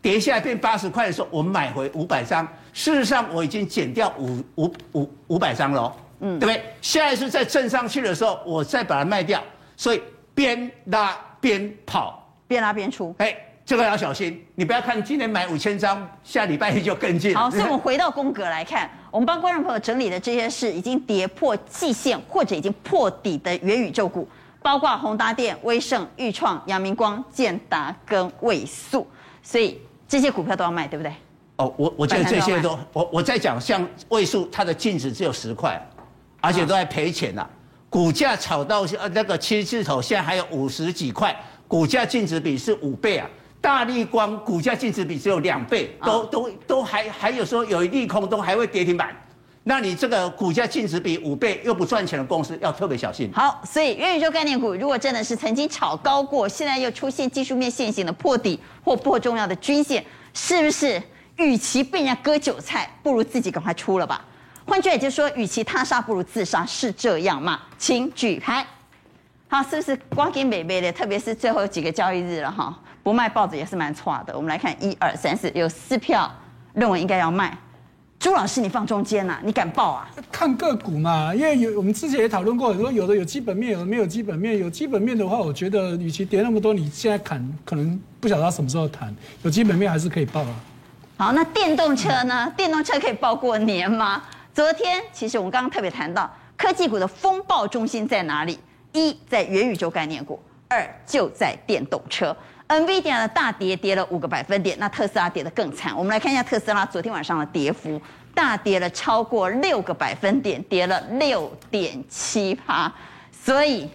跌下来变八十块的时候，我买回五百张。事实上我已经减掉五五五五百张了，嗯，对不对？现在是在震上去的时候，我再把它卖掉，所以边拉边跑，边拉边出，哎。这个要小心，你不要看今年买五千张，下礼拜一就更近。好，所以我们回到宫格来看，我们帮观众朋友整理的这些是已经跌破季线或者已经破底的元宇宙股，包括宏达电、威盛、裕创、阳明光、建达跟位速，所以这些股票都要卖，对不对？哦，我我觉得这些都，我我在讲，像位数，它的净值只有十块，而且都在赔钱呐、啊，股价炒到呃那个七字头，现在还有五十几块，股价净值比是五倍啊。大立光股价净值比只有两倍，都都都还还有说有利空都还会跌停板，那你这个股价净值比五倍又不赚钱的公司要特别小心。好，所以元宇宙概念股如果真的是曾经炒高过，现在又出现技术面线型的破底或破重要的均线，是不是与其被人家割韭菜，不如自己赶快出了吧？换句话就是说，与其他杀，不如自杀，是这样吗？请举牌。好，是不是光给美美的？特别是最后几个交易日了哈，不卖报纸也是蛮差的。我们来看，一二三四，有四票认为应该要卖。朱老师，你放中间呐、啊？你敢报啊？看个股嘛，因为有我们之前也讨论过，说有的有基本面，有的没有基本面。有基本面的话，我觉得与其跌那么多，你现在砍，可能不晓得他什么时候谈。有基本面还是可以报啊。好，那电动车呢？电动车可以报过年吗？昨天其实我们刚刚特别谈到科技股的风暴中心在哪里？一在元宇宙概念股，二就在电动车。NVIDIA 的大跌跌了五个百分点，那特斯拉跌得更惨。我们来看一下特斯拉昨天晚上的跌幅，大跌了超过六个百分点，跌了六点七趴。所以，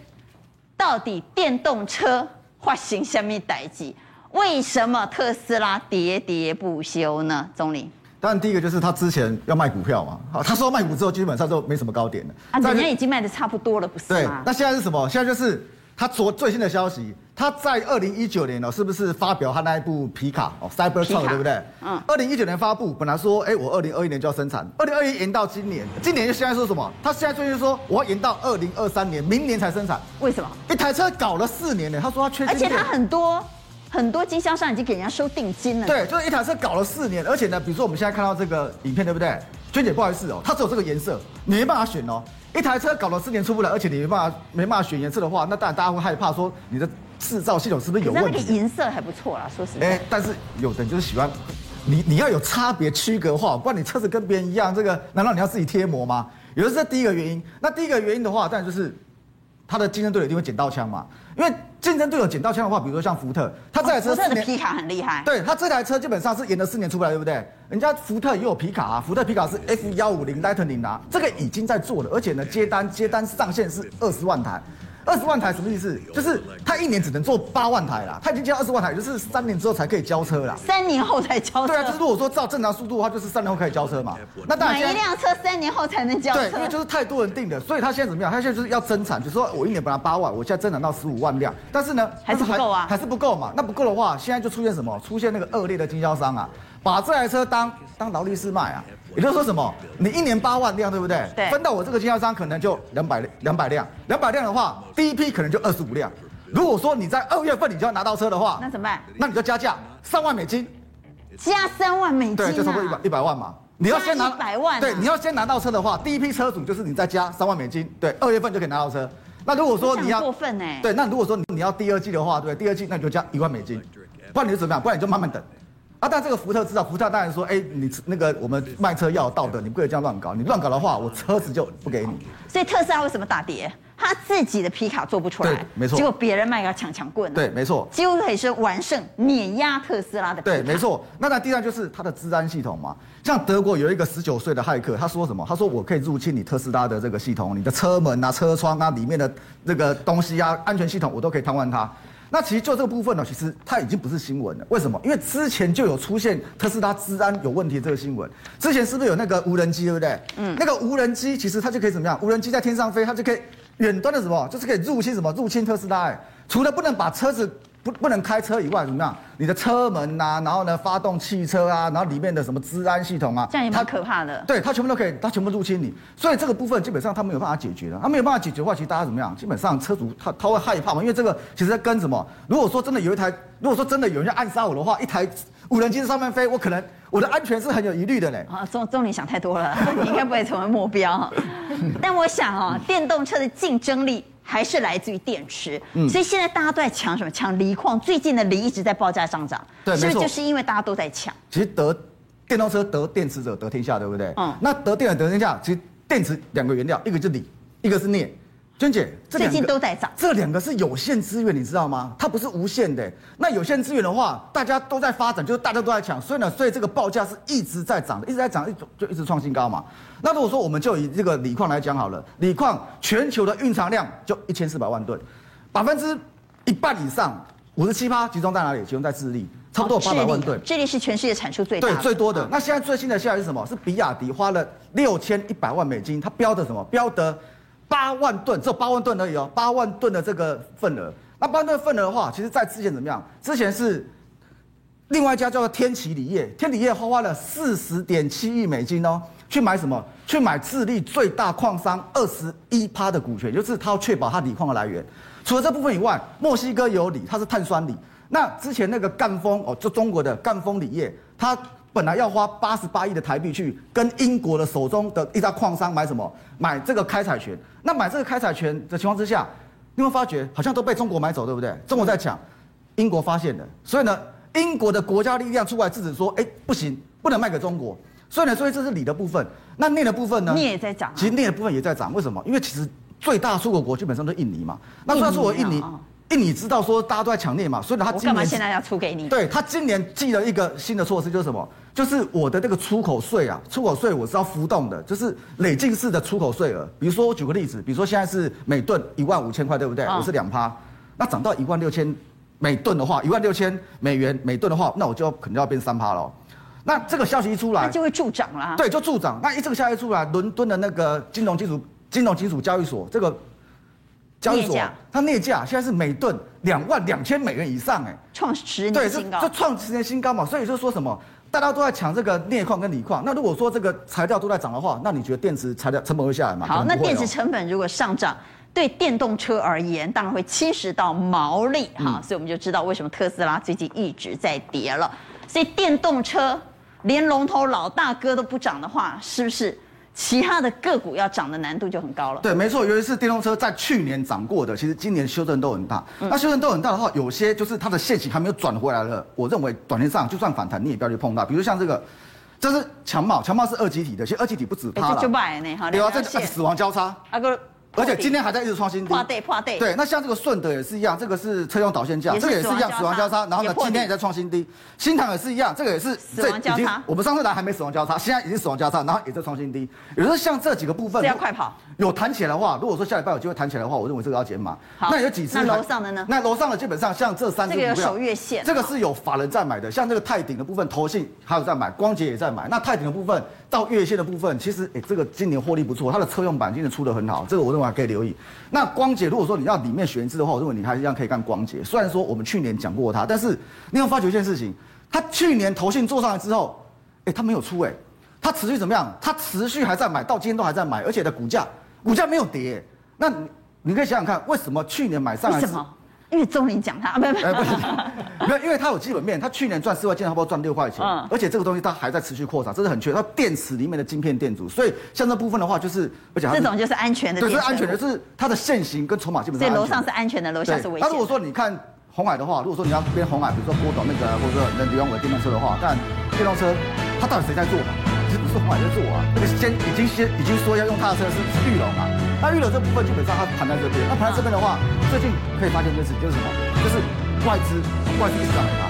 到底电动车发生什么代际？为什么特斯拉喋喋不休呢？总理，当然第一个就是他之前要卖股票嘛，好，他说卖股之后基本上就没什么高点了。啊，人家已经卖的差不多了，不是吗？对，那现在是什么？现在就是。他昨最新的消息，他在二零一九年哦，是不是发表他那一部皮卡哦，Cybertruck 对不对？嗯。二零一九年发布，本来说，哎，我二零二一年就要生产，二零二一延到今年，今年就现在说什么？他现在最近说，我要延到二零二三年，明年才生产。为什么？一台车搞了四年呢，他说他缺。而且他很多很多经销商已经给人家收定金了。对，就是一台车搞了四年，而且呢，比如说我们现在看到这个影片，对不对？娟姐，不好意思哦，它只有这个颜色，你没办法选哦。一台车搞了四年出不来，而且你没办法没办法选颜色的话，那当然大家会害怕说你的制造系统是不是有问题？那个颜色还不错啦，说实话。哎，但是有的人就是喜欢你，你要有差别区隔化，不然你车子跟别人一样，这个难道你要自己贴膜吗？有的是第一个原因。那第一个原因的话，当然就是。他的竞争对手一定会捡到枪嘛，因为竞争对手捡到枪的话，比如说像福特，他这台车四年，福特的皮卡很厉害，对，他这台车基本上是延了四年出不来，对不对？人家福特也有皮卡啊，福特皮卡是 F 幺五零 Lightning 啊，这个已经在做了，而且呢接单接单上限是二十万台。二十万台什么意思？就是他一年只能做八万台啦，他已经交二十万台，就是三年之后才可以交车啦。三年后才交车？对啊，就是如果说照正常速度的话，就是三年后可以交车嘛。那当然，买一辆车三年后才能交车。对，因为就是太多人订的，所以他现在怎么样？他现在就是要增产，就是说我一年本来八万，我现在增产到十五万辆，但是呢，还是不够啊，还是不够嘛。那不够的话，现在就出现什么？出现那个恶劣的经销商啊，把这台车当当劳力士卖啊。也就是说什么？你一年八万辆，对不对？对。分到我这个经销商可能就两百两百辆，两百辆的话，第一批可能就二十五辆。如果说你在二月份你就要拿到车的话，那怎么办？那你就加价三万美金，加三万美金，对，就差不多一百一百万嘛。你要先拿一百万，对，你要先拿到车的话，第一批车主就是你再加三万美金，对，二月份就可以拿到车。那如果说你要过分哎，对，那如果说你要第二季的话，对，第二季那你就加一万美金，不然你就怎么样？不然你就慢慢等。啊，但这个福特知道，福特当然说，哎，你那个我们卖车要有道德，你不可以这样乱搞，你乱搞的话，我车子就不给你。所以特斯拉为什么大跌？他自己的皮卡做不出来，对，没错。结果别人卖个抢抢棍，对，没错。几乎可以是完胜碾压特斯拉的。对，没错。那那第二就是它的治安系统嘛，像德国有一个十九岁的骇客，他说什么？他说我可以入侵你特斯拉的这个系统，你的车门啊、车窗啊里面的那个东西啊、安全系统，我都可以瘫痪它。那其实就这个部分呢，其实它已经不是新闻了。为什么？因为之前就有出现特斯拉治安有问题这个新闻。之前是不是有那个无人机，对不对？嗯。那个无人机其实它就可以怎么样？无人机在天上飞，它就可以远端的什么？就是可以入侵什么？入侵特斯拉。哎，除了不能把车子。不不能开车以外，怎么样？你的车门呐、啊，然后呢，发动汽车啊，然后里面的什么治安系统啊，这样也蛮可怕的。对，它全部都可以，它全部入侵你。所以这个部分基本上它没有办法解决的。它没有办法解决的话，其实大家怎么样？基本上车主他他会害怕嘛，因为这个其实在跟什么？如果说真的有一台，如果说真的有人要暗杀我的话，一台无人机在上面飞，我可能我的安全是很有疑虑的嘞。啊，总总理想太多了，你应该不会成为目标。但我想哦，电动车的竞争力。还是来自于电池，嗯，所以现在大家都在抢什么？抢锂矿。最近的锂一直在报价上涨，对，是不是就是因为大家都在抢？其实得电动车得电池者得天下，对不对？嗯，那得电者得天下，其实电池两个原料，一个是锂，一个是镍。娟姐，这最近都在涨。这两个是有限资源，你知道吗？它不是无限的。那有限资源的话，大家都在发展，就是大家都在抢，所以呢，所以这个报价是一直在涨的，一直在涨，一就一直创新高嘛。那如果说我们就以这个锂矿来讲好了，锂矿全球的蕴藏量就一千四百万吨，百分之一半以上，五十七趴集中在哪里？集中在智利，差不多八百万吨。智利是全世界产出最大的，对，最多的。那现在最新的消息是什么？是比亚迪花了六千一百万美金，它标的什么？标的。八万吨，只有八万吨而已哦，八万吨的这个份额。那八万吨份额的话，其实在之前怎么样？之前是另外一家叫做天齐锂业，天齐锂业花花了四十点七亿美金哦，去买什么？去买智利最大矿商二十一趴的股权，就是他要确保他锂矿的来源。除了这部分以外，墨西哥有锂，它是碳酸锂。那之前那个赣锋哦，就中国的赣锋锂业，它本来要花八十八亿的台币去跟英国的手中的一家矿商买什么？买这个开采权。那买这个开采权的情况之下，你会发觉好像都被中国买走，对不对？中国在抢，英国发现了，所以呢，英国的国家力量出来制止说，哎，不行，不能卖给中国。所以呢，所以这是锂的部分。那镍的部分呢？镍也在涨。其实镍的部分也在涨，为什么？因为其实最大出口国基本上都是印尼嘛。那虽然说我印尼。印尼知道说大家都在抢镍嘛，所以呢，他今年干嘛现在要出给你？对，他今年记了一个新的措施，就是什么？就是我的这个出口税啊，出口税我是要浮动的，就是累进式的出口税额。比如说我举个例子，比如说现在是每吨一万五千块，对不对？我是两趴，那涨到一万六千每吨的话，一万六千美元每吨的话，那我就要肯定要变三趴了。那这个消息一出来，那就会助涨了。对，就助涨。那一这个消息一出来，伦敦的那个金融金属金融金属交易所这个。交易所，它镍价现在是每吨两万两千美元以上，哎，创十年新高，对，这创十年新高嘛。所以就说什么，大家都在抢这个镍矿跟锂矿。那如果说这个材料都在涨的话，那你觉得电池材料成本会下来吗？好，那电池成本如果上涨，对电动车而言，当然会侵蚀到毛利哈。所以我们就知道为什么特斯拉最近一直在跌了。所以电动车连龙头老大哥都不涨的话，是不是？其他的个股要涨的难度就很高了。对，没错，尤其是电动车在去年涨过的，其实今年修正都很大。嗯、那修正都很大的话，有些就是它的现形还没有转回来了。我认为短线上就算反弹，你也不要去碰它。比如像这个，这是强茂，强茂是二级体的，其实二级体不止它了。就卖呢，哈。对啊，这是死亡交叉。啊个。而且今天还在一直创新低，对，那像这个顺德也是一样，这个是车用导线架，这个也是一样死亡交叉，然后呢，今天也在创新低。新塘也是一样，这个也是死亡交叉。我们上次来还没死亡交叉，现在已经死亡交叉，然后也在创新低。也就是像这几个部分，这样快跑。有弹起来的话，如果说下礼拜有机会弹起来的话，我认为这个要减码。好，那有几次？那楼上的呢？那楼上的基本上像这三个有守月线，这个是有法人在买的，像这个泰鼎的部分，投信还有在买，光捷也在买。那泰鼎的部分到月线的部分，其实哎，这个今年获利不错，它的车用板今年出得很好，这个我认为可以留意。那光捷如果说你要里面选一支的话，我认为你还是一样可以干光捷。虽然说我们去年讲过它，但是你有发觉一件事情，它去年投信做上来之后，哎，它没有出哎，它持续怎么样？它持续还在买，到今天都还在买，而且的股价。股价没有跌，那你可以想想看，为什么去年买上来？因为钟林讲他，不不不，没有，因为它有基本面，它去年赚四块钱，差不多赚六块钱，嗯，而且这个东西它还在持续扩张，这是很缺。它电池里面的晶片电阻，所以像这部分的话，就是而且这种就是安全的，对，是安全的，就是它的线型跟筹码基本上。所以楼上是安全的，楼下是危险。那如果说你看红海的话，如果说你要编红海，比如说郭董那个，或者说能利用我的电动车的话，但电动车它到底谁在做嘛？其实不是红海在做啊，那个先已经先已经说要用它的车是是绿龙啊。那预留这部分基本上它盘在这边，那盘在这边的话，最近可以发现一件事情，就是什么？就是外资外资一直在买它。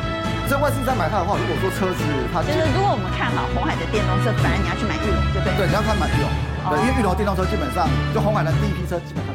这外资在买它的话，如果说车子它就是如果我们看好红海的电动车，反而你要去买裕隆，对不对？对，你要看买裕隆，对，因为裕隆电动车基本上就红海的第一批车基本上。